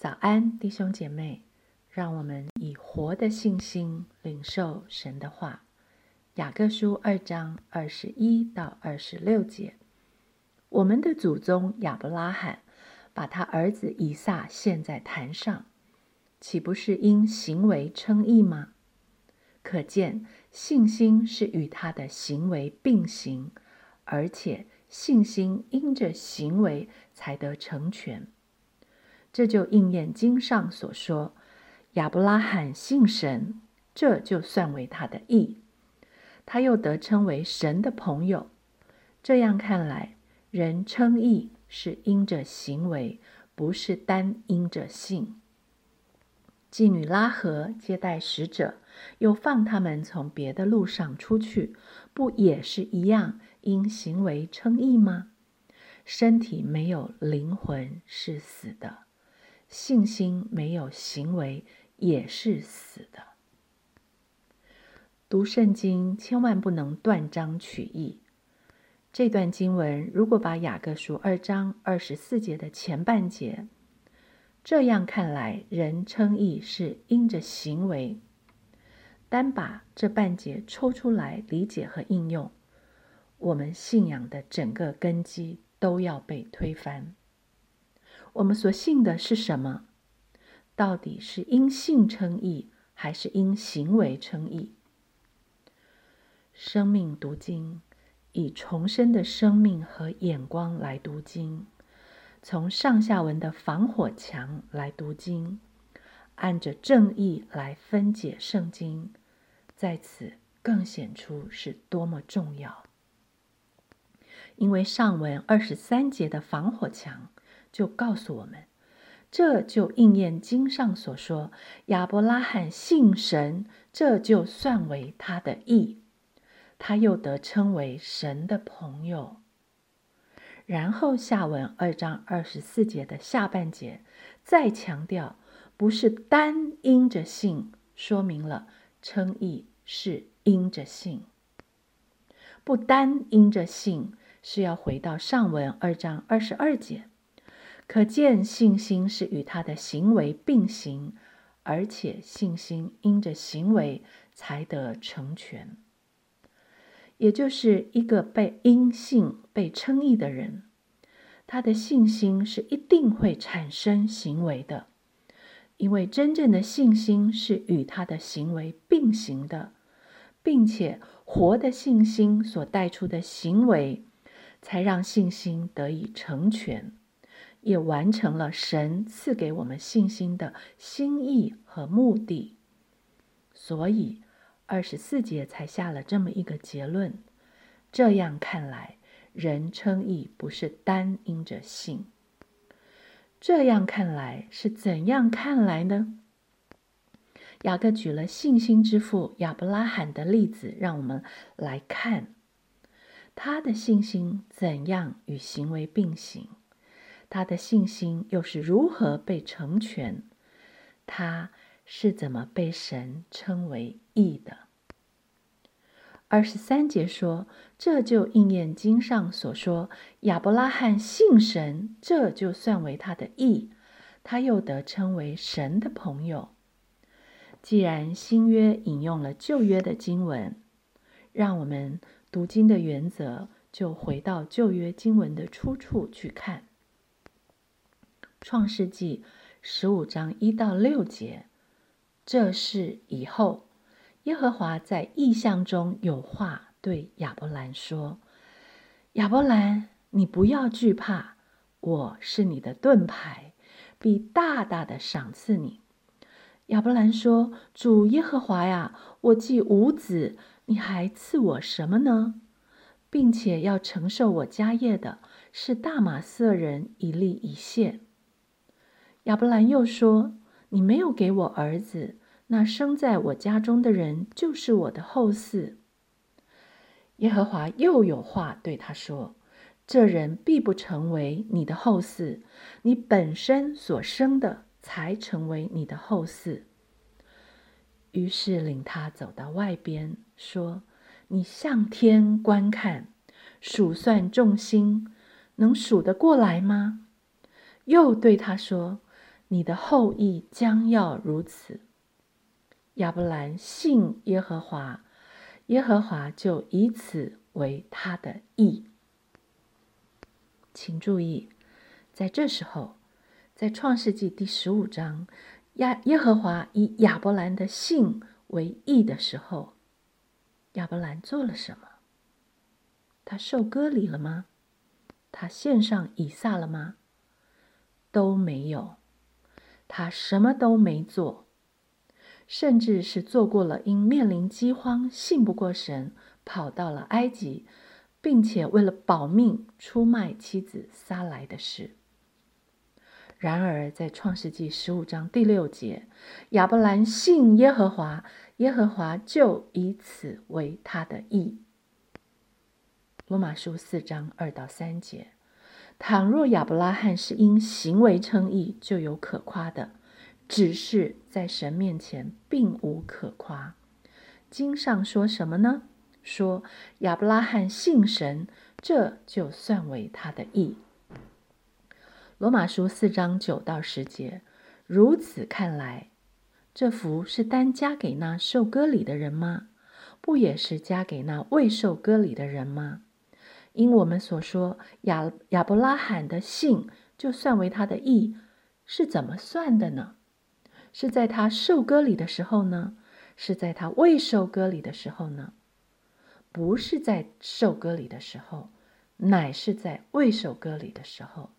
早安，弟兄姐妹，让我们以活的信心领受神的话。雅各书二章二十一到二十六节，我们的祖宗亚伯拉罕把他儿子以撒献在坛上，岂不是因行为称义吗？可见信心是与他的行为并行，而且信心因着行为才得成全。这就应验经上所说：“亚伯拉罕信神，这就算为他的义。”他又得称为神的朋友。这样看来，人称义是因着行为，不是单因着信。妓女拉合接待使者，又放他们从别的路上出去，不也是一样因行为称义吗？身体没有灵魂是死的。信心没有行为也是死的。读圣经千万不能断章取义。这段经文如果把雅各书二章二十四节的前半节，这样看来，人称义是因着行为，单把这半节抽出来理解和应用，我们信仰的整个根基都要被推翻。我们所信的是什么？到底是因信称义，还是因行为称义？生命读经，以重生的生命和眼光来读经，从上下文的防火墙来读经，按着正义来分解圣经，在此更显出是多么重要。因为上文二十三节的防火墙。就告诉我们，这就应验经上所说：亚伯拉罕信神，这就算为他的义，他又得称为神的朋友。然后下文二章二十四节的下半节再强调，不是单因着信，说明了称义是因着信，不单因着信，是要回到上文二章二十二节。可见信心是与他的行为并行，而且信心因着行为才得成全。也就是一个被因信被称义的人，他的信心是一定会产生行为的，因为真正的信心是与他的行为并行的，并且活的信心所带出的行为，才让信心得以成全。也完成了神赐给我们信心的心意和目的，所以二十四节才下了这么一个结论。这样看来，人称义不是单因着信。这样看来是怎样看来呢？雅各举了信心之父亚伯拉罕的例子，让我们来看他的信心怎样与行为并行。他的信心又是如何被成全？他是怎么被神称为义的？二十三节说，这就应验经上所说：亚伯拉罕信神，这就算为他的义，他又得称为神的朋友。既然新约引用了旧约的经文，让我们读经的原则就回到旧约经文的出处去看。创世纪十五章一到六节，这是以后耶和华在异象中有话对亚伯兰说：“亚伯兰，你不要惧怕，我是你的盾牌，必大大的赏赐你。”亚伯兰说：“主耶和华呀，我既无子，你还赐我什么呢？并且要承受我家业的是大马色人以利以谢。”亚伯兰又说：“你没有给我儿子，那生在我家中的人就是我的后嗣。”耶和华又有话对他说：“这人必不成为你的后嗣，你本身所生的才成为你的后嗣。”于是领他走到外边，说：“你向天观看，数算众星，能数得过来吗？”又对他说。你的后裔将要如此。亚伯兰信耶和华，耶和华就以此为他的意。请注意，在这时候，在创世纪第十五章，亚耶和华以亚伯兰的信为义的时候，亚伯兰做了什么？他受割礼了吗？他献上以撒了吗？都没有，他什么都没做。甚至是做过了因面临饥荒信不过神，跑到了埃及，并且为了保命出卖妻子撒来的事。然而，在创世纪十五章第六节，亚伯兰信耶和华，耶和华就以此为他的义。罗马书四章二到三节，倘若亚伯拉罕是因行为称义，就有可夸的。只是在神面前并无可夸。经上说什么呢？说亚伯拉罕信神，这就算为他的义。罗马书四章九到十节。如此看来，这福是单加给那受割礼的人吗？不也是加给那未受割礼的人吗？因我们所说亚亚伯拉罕的信就算为他的义，是怎么算的呢？是在他受割礼的时候呢？是在他未受割礼的时候呢？不是在受割礼的时候，乃是在未受割礼的时候。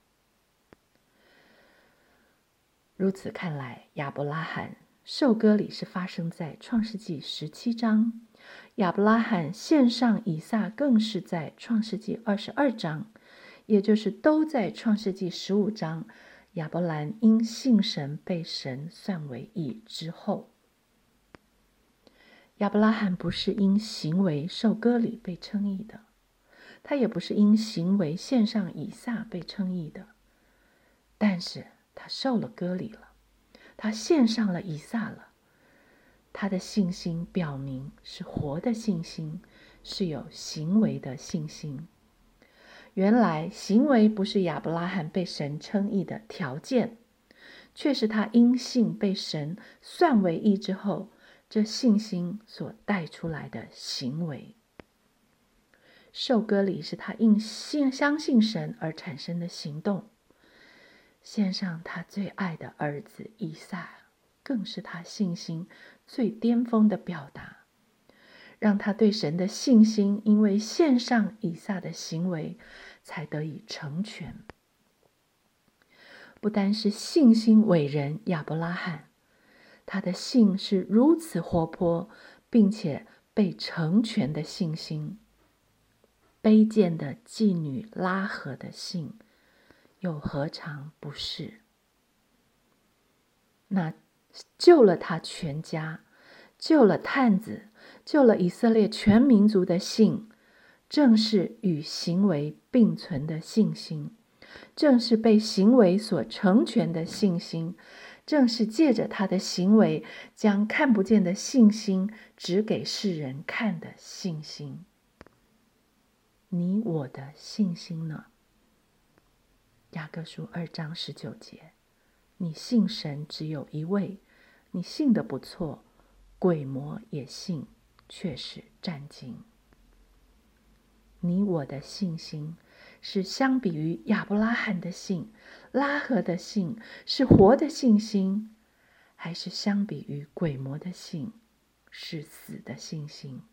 如此看来，亚伯拉罕受割礼是发生在创世纪十七章；亚伯拉罕献上以撒更是在创世纪二十二章，也就是都在创世纪十五章。亚伯兰因信神被神算为义之后，亚伯拉罕不是因行为受割礼被称义的，他也不是因行为献上以撒被称义的，但是他受了割礼了，他献上了以撒了，他的信心表明是活的信心，是有行为的信心。原来行为不是亚伯拉罕被神称义的条件，却是他因信被神算为义之后，这信心所带出来的行为。受割礼是他因信相信神而产生的行动，献上他最爱的儿子以撒，更是他信心最巅峰的表达。让他对神的信心，因为献上以撒的行为，才得以成全。不单是信心伟人亚伯拉罕，他的信是如此活泼，并且被成全的信心。卑贱的妓女拉合的信，又何尝不是？那救了他全家，救了探子。救了以色列全民族的信，正是与行为并存的信心，正是被行为所成全的信心，正是借着他的行为将看不见的信心指给世人看的信心。你我的信心呢？雅各书二章十九节，你信神只有一位，你信的不错，鬼魔也信。却是战惊。你我的信心是相比于亚伯拉罕的信、拉合的信是活的信心，还是相比于鬼魔的信是死的信心？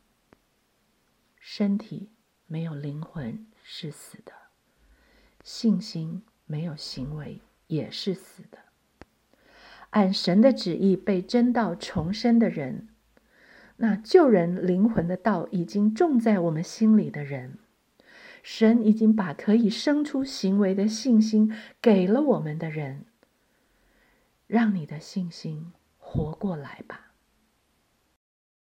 身体没有灵魂是死的，信心没有行为也是死的。按神的旨意被真道重生的人。那救人灵魂的道已经种在我们心里的人，神已经把可以生出行为的信心给了我们的人，让你的信心活过来吧。